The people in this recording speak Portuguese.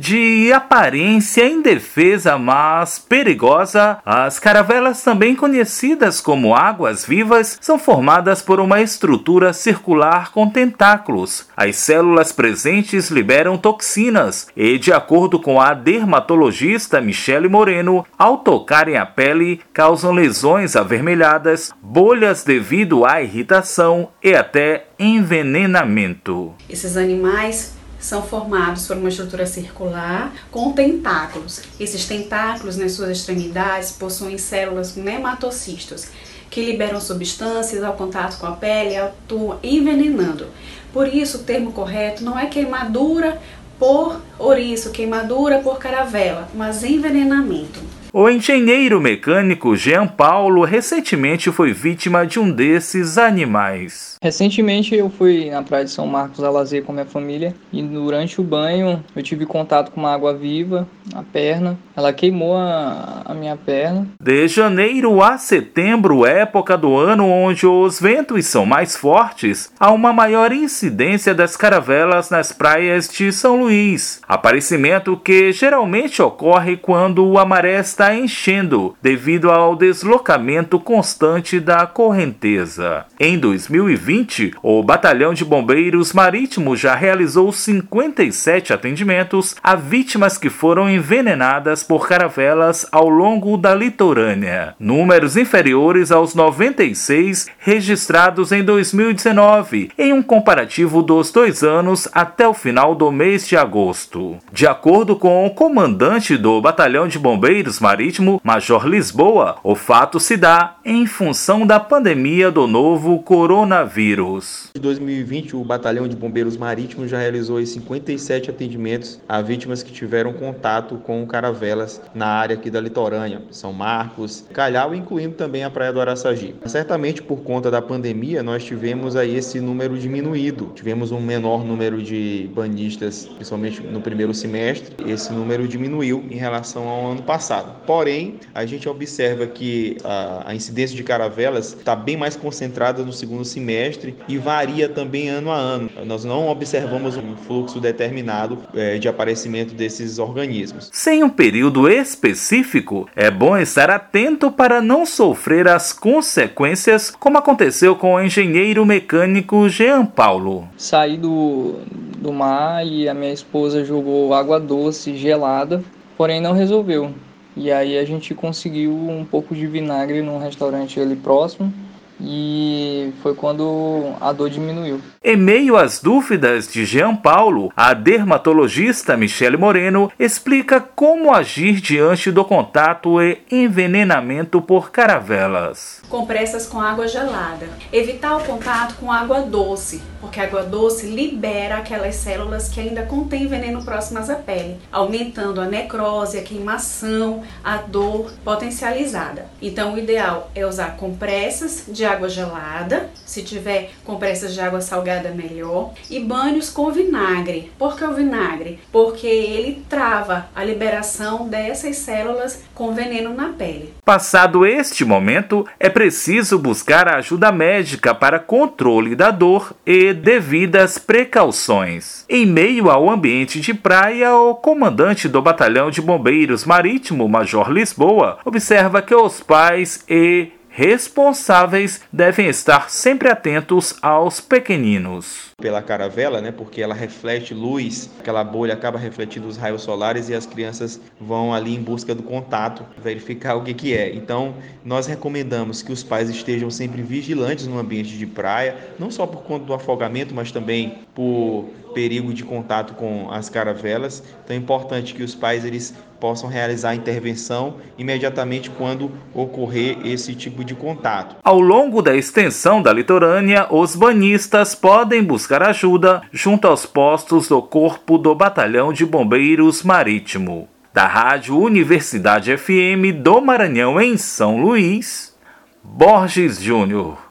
De aparência indefesa, mas perigosa, as caravelas, também conhecidas como águas vivas, são formadas por uma estrutura circular com tentáculos. As células presentes liberam toxinas e, de acordo com a dermatologista Michele Moreno, ao tocarem a pele, causam lesões avermelhadas, bolhas devido à irritação e até envenenamento. Esses animais são formados por uma estrutura circular com tentáculos. Esses tentáculos, nas suas extremidades, possuem células nematocistos que liberam substâncias ao contato com a pele e atuam envenenando. Por isso, o termo correto não é queimadura por ouriço, queimadura por caravela, mas envenenamento. O engenheiro mecânico Jean Paulo recentemente foi vítima de um desses animais. Recentemente eu fui na praia de São Marcos a lazer com minha família e durante o banho eu tive contato com uma água viva na perna. Ela queimou a, a minha perna. De janeiro a setembro, época do ano onde os ventos são mais fortes, há uma maior incidência das caravelas nas praias de São Luís. Aparecimento que geralmente ocorre quando a maré está enchendo devido ao deslocamento constante da correnteza. Em 2020 2020, o Batalhão de Bombeiros Marítimos já realizou 57 atendimentos a vítimas que foram envenenadas por caravelas ao longo da litorânea, números inferiores aos 96 registrados em 2019, em um comparativo dos dois anos até o final do mês de agosto. De acordo com o comandante do Batalhão de Bombeiros Marítimo, Major Lisboa, o fato se dá em função da pandemia do novo coronavírus. Em 2020, o Batalhão de Bombeiros Marítimos já realizou 57 atendimentos a vítimas que tiveram contato com caravelas na área aqui da litorânea, São Marcos, Calhau, incluindo também a Praia do Araçagi. Certamente por conta da pandemia, nós tivemos aí esse número diminuído. Tivemos um menor número de banhistas, principalmente no primeiro semestre. Esse número diminuiu em relação ao ano passado. Porém, a gente observa que a, a incidência de caravelas está bem mais concentrada no segundo semestre e varia também ano a ano. Nós não observamos um fluxo determinado é, de aparecimento desses organismos. Sem um período específico, é bom estar atento para não sofrer as consequências, como aconteceu com o engenheiro mecânico Jean Paulo. Saí do, do mar e a minha esposa jogou água doce gelada, porém não resolveu. E aí a gente conseguiu um pouco de vinagre num restaurante ali próximo e foi quando a dor diminuiu. Em meio às dúvidas de Jean Paulo, a dermatologista Michele Moreno explica como agir diante do contato e envenenamento por caravelas. Compressas com água gelada. Evitar o contato com água doce, porque a água doce libera aquelas células que ainda contêm veneno próximas à pele, aumentando a necrose, a queimação, a dor potencializada. Então, o ideal é usar compressas de água gelada, se tiver compressas de água salgada melhor, e banhos com vinagre. Por que o vinagre? Porque ele trava a liberação dessas células com veneno na pele. Passado este momento, é preciso buscar ajuda médica para controle da dor e devidas precauções. Em meio ao ambiente de praia, o comandante do Batalhão de Bombeiros Marítimo, Major Lisboa, observa que os pais e responsáveis devem estar sempre atentos aos pequeninos. Pela caravela, né, porque ela reflete luz, aquela bolha acaba refletindo os raios solares e as crianças vão ali em busca do contato, verificar o que, que é. Então, nós recomendamos que os pais estejam sempre vigilantes no ambiente de praia, não só por conta do afogamento, mas também por perigo de contato com as caravelas. Então é importante que os pais eles possam realizar a intervenção imediatamente quando ocorrer esse tipo de contato. Ao longo da extensão da litorânea, os banhistas podem buscar ajuda junto aos postos do Corpo do Batalhão de Bombeiros Marítimo. Da Rádio Universidade FM do Maranhão em São Luís, Borges Júnior.